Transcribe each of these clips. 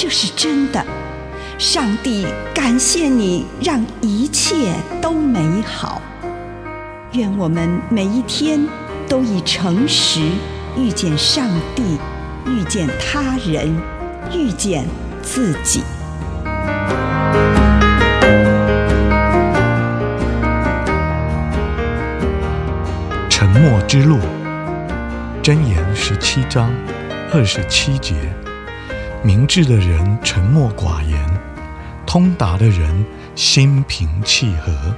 这是真的。上帝感谢你，让一切都美好。愿我们每一天都以诚实遇见上帝，遇见他人，遇见自己。沉默之路，箴言十七章二十七节：明智的人沉默寡言，通达的人心平气和。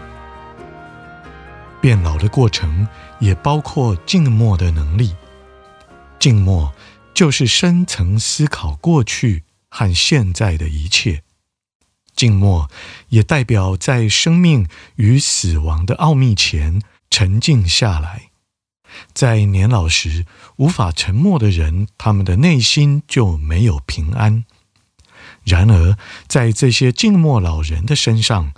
变老的过程也包括静默的能力。静默就是深层思考过去和现在的一切。静默也代表在生命与死亡的奥秘前沉静下来。在年老时无法沉默的人，他们的内心就没有平安。然而，在这些静默老人的身上，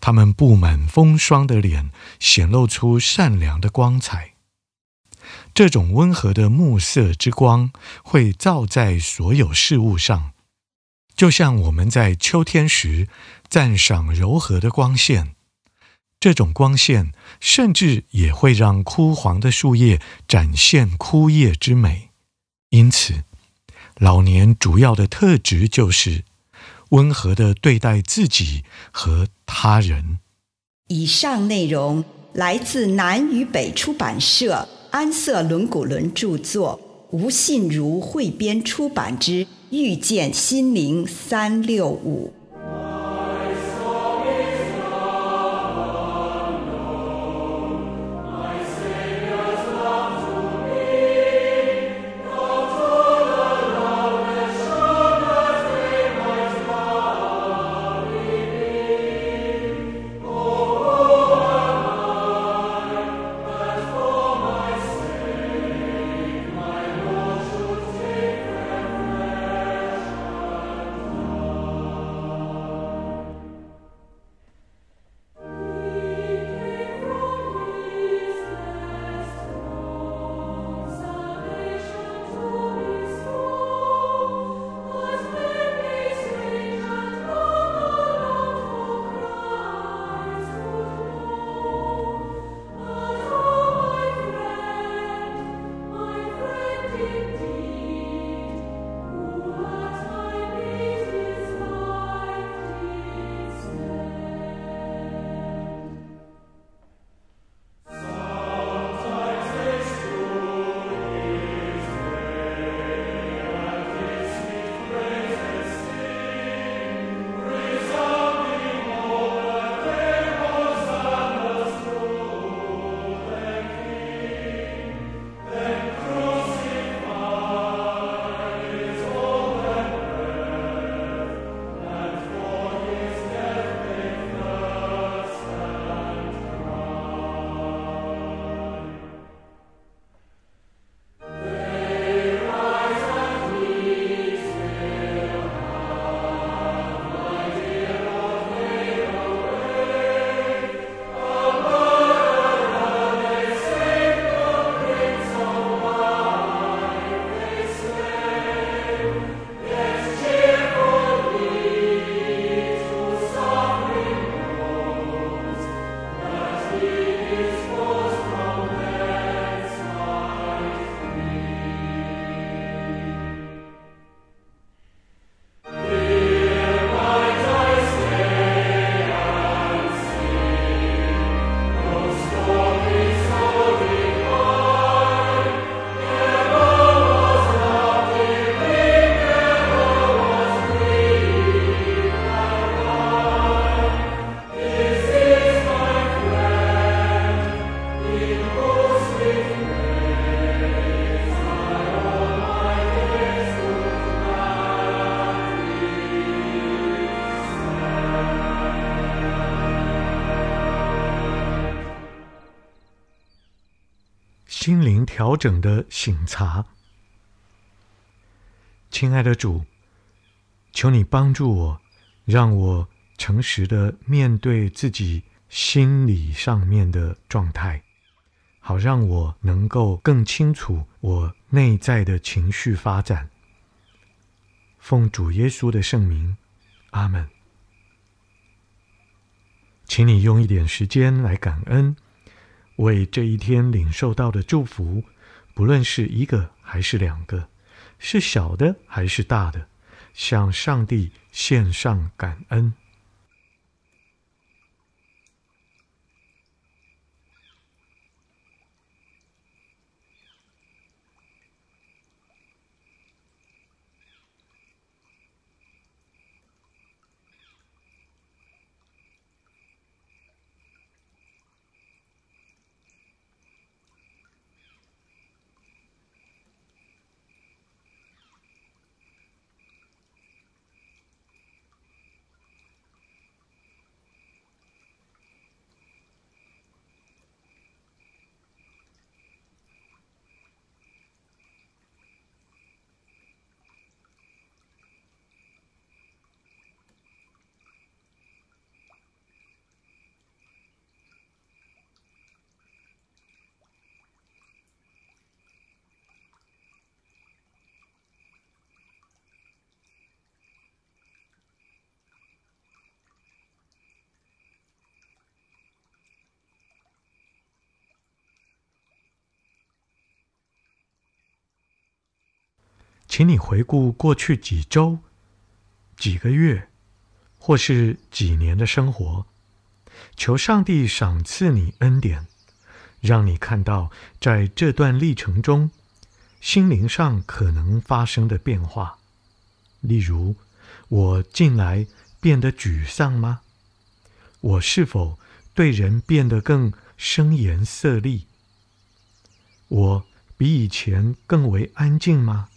他们布满风霜的脸显露出善良的光彩。这种温和的暮色之光会照在所有事物上，就像我们在秋天时赞赏柔和的光线。这种光线甚至也会让枯黄的树叶展现枯叶之美。因此，老年主要的特质就是温和地对待自己和他人。以上内容来自南与北出版社安瑟伦古伦著作，吴信如汇编出版之《遇见心灵三六五》。调整的醒察。亲爱的主，求你帮助我，让我诚实的面对自己心理上面的状态，好让我能够更清楚我内在的情绪发展。奉主耶稣的圣名，阿门。请你用一点时间来感恩，为这一天领受到的祝福，不论是一个还是两个，是小的还是大的，向上帝献上感恩。请你回顾过去几周、几个月，或是几年的生活，求上帝赏赐你恩典，让你看到在这段历程中，心灵上可能发生的变化。例如，我近来变得沮丧吗？我是否对人变得更声颜色厉？我比以前更为安静吗？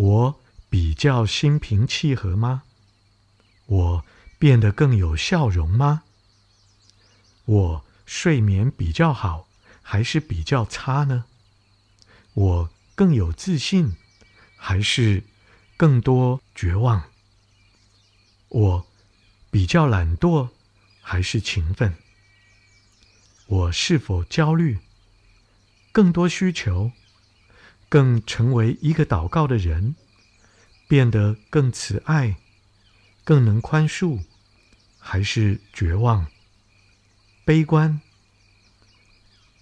我比较心平气和吗？我变得更有笑容吗？我睡眠比较好还是比较差呢？我更有自信还是更多绝望？我比较懒惰还是勤奋？我是否焦虑？更多需求？更成为一个祷告的人，变得更慈爱，更能宽恕，还是绝望、悲观？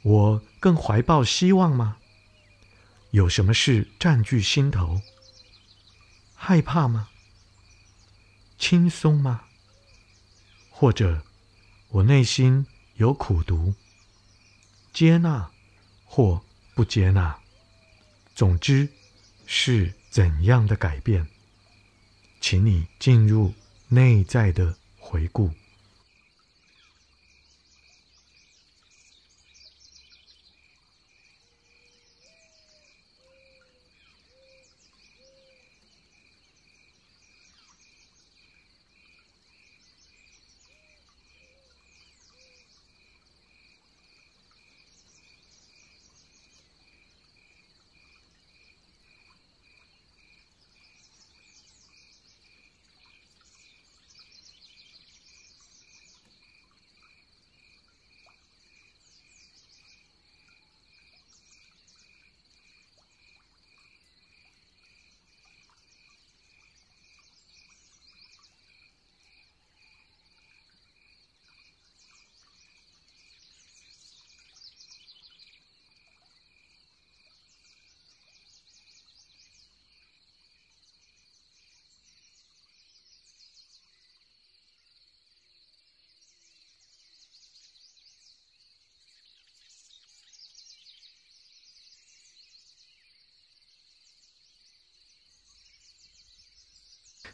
我更怀抱希望吗？有什么事占据心头？害怕吗？轻松吗？或者我内心有苦读？接纳或不接纳？总之，是怎样的改变？请你进入内在的回顾。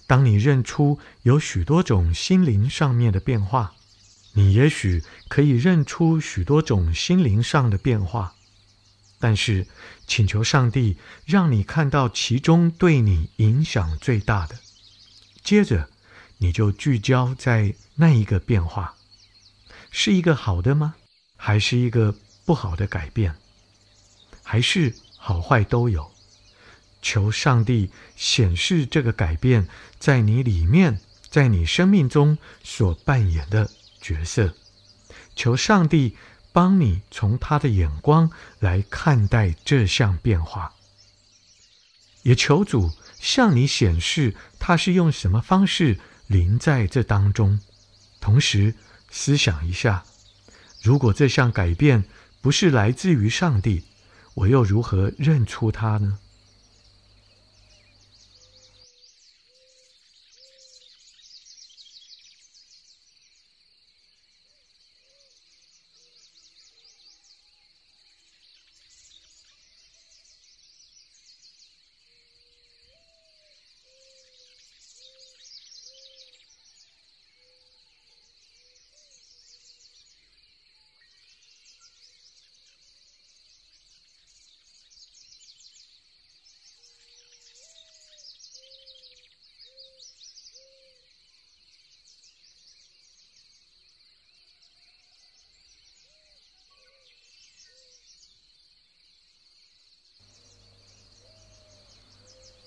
当你认出有许多种心灵上面的变化，你也许可以认出许多种心灵上的变化，但是请求上帝让你看到其中对你影响最大的，接着你就聚焦在那一个变化，是一个好的吗？还是一个不好的改变？还是好坏都有。求上帝显示这个改变在你里面，在你生命中所扮演的角色。求上帝帮你从他的眼光来看待这项变化，也求主向你显示他是用什么方式临在这当中。同时思想一下，如果这项改变不是来自于上帝，我又如何认出他呢？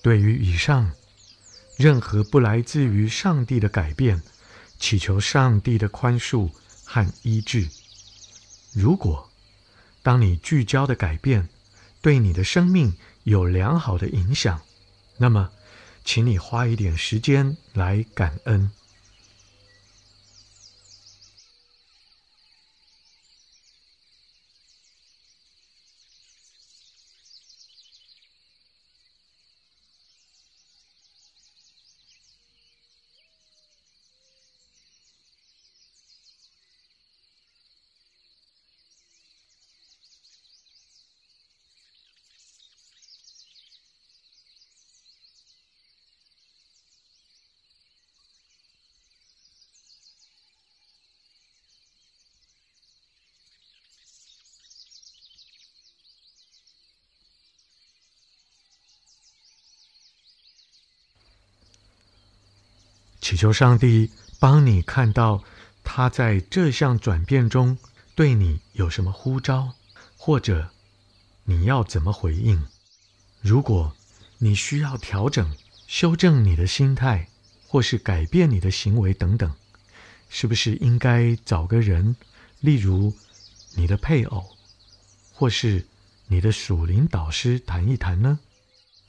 对于以上任何不来自于上帝的改变，祈求上帝的宽恕和医治。如果当你聚焦的改变对你的生命有良好的影响，那么，请你花一点时间来感恩。祈求上帝帮你看到他在这项转变中对你有什么呼召，或者你要怎么回应。如果你需要调整、修正你的心态，或是改变你的行为等等，是不是应该找个人，例如你的配偶，或是你的属灵导师谈一谈呢？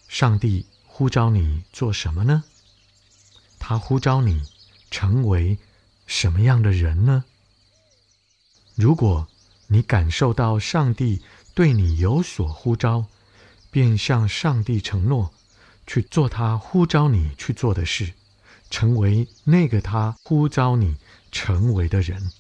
上帝呼召你做什么呢？他呼召你成为什么样的人呢？如果你感受到上帝对你有所呼召，便向上帝承诺去做他呼召你去做的事，成为那个他呼召你成为的人。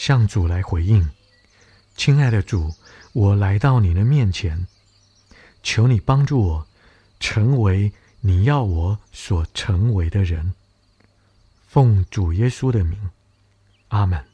向主来回应，亲爱的主，我来到你的面前，求你帮助我，成为你要我所成为的人。奉主耶稣的名，阿门。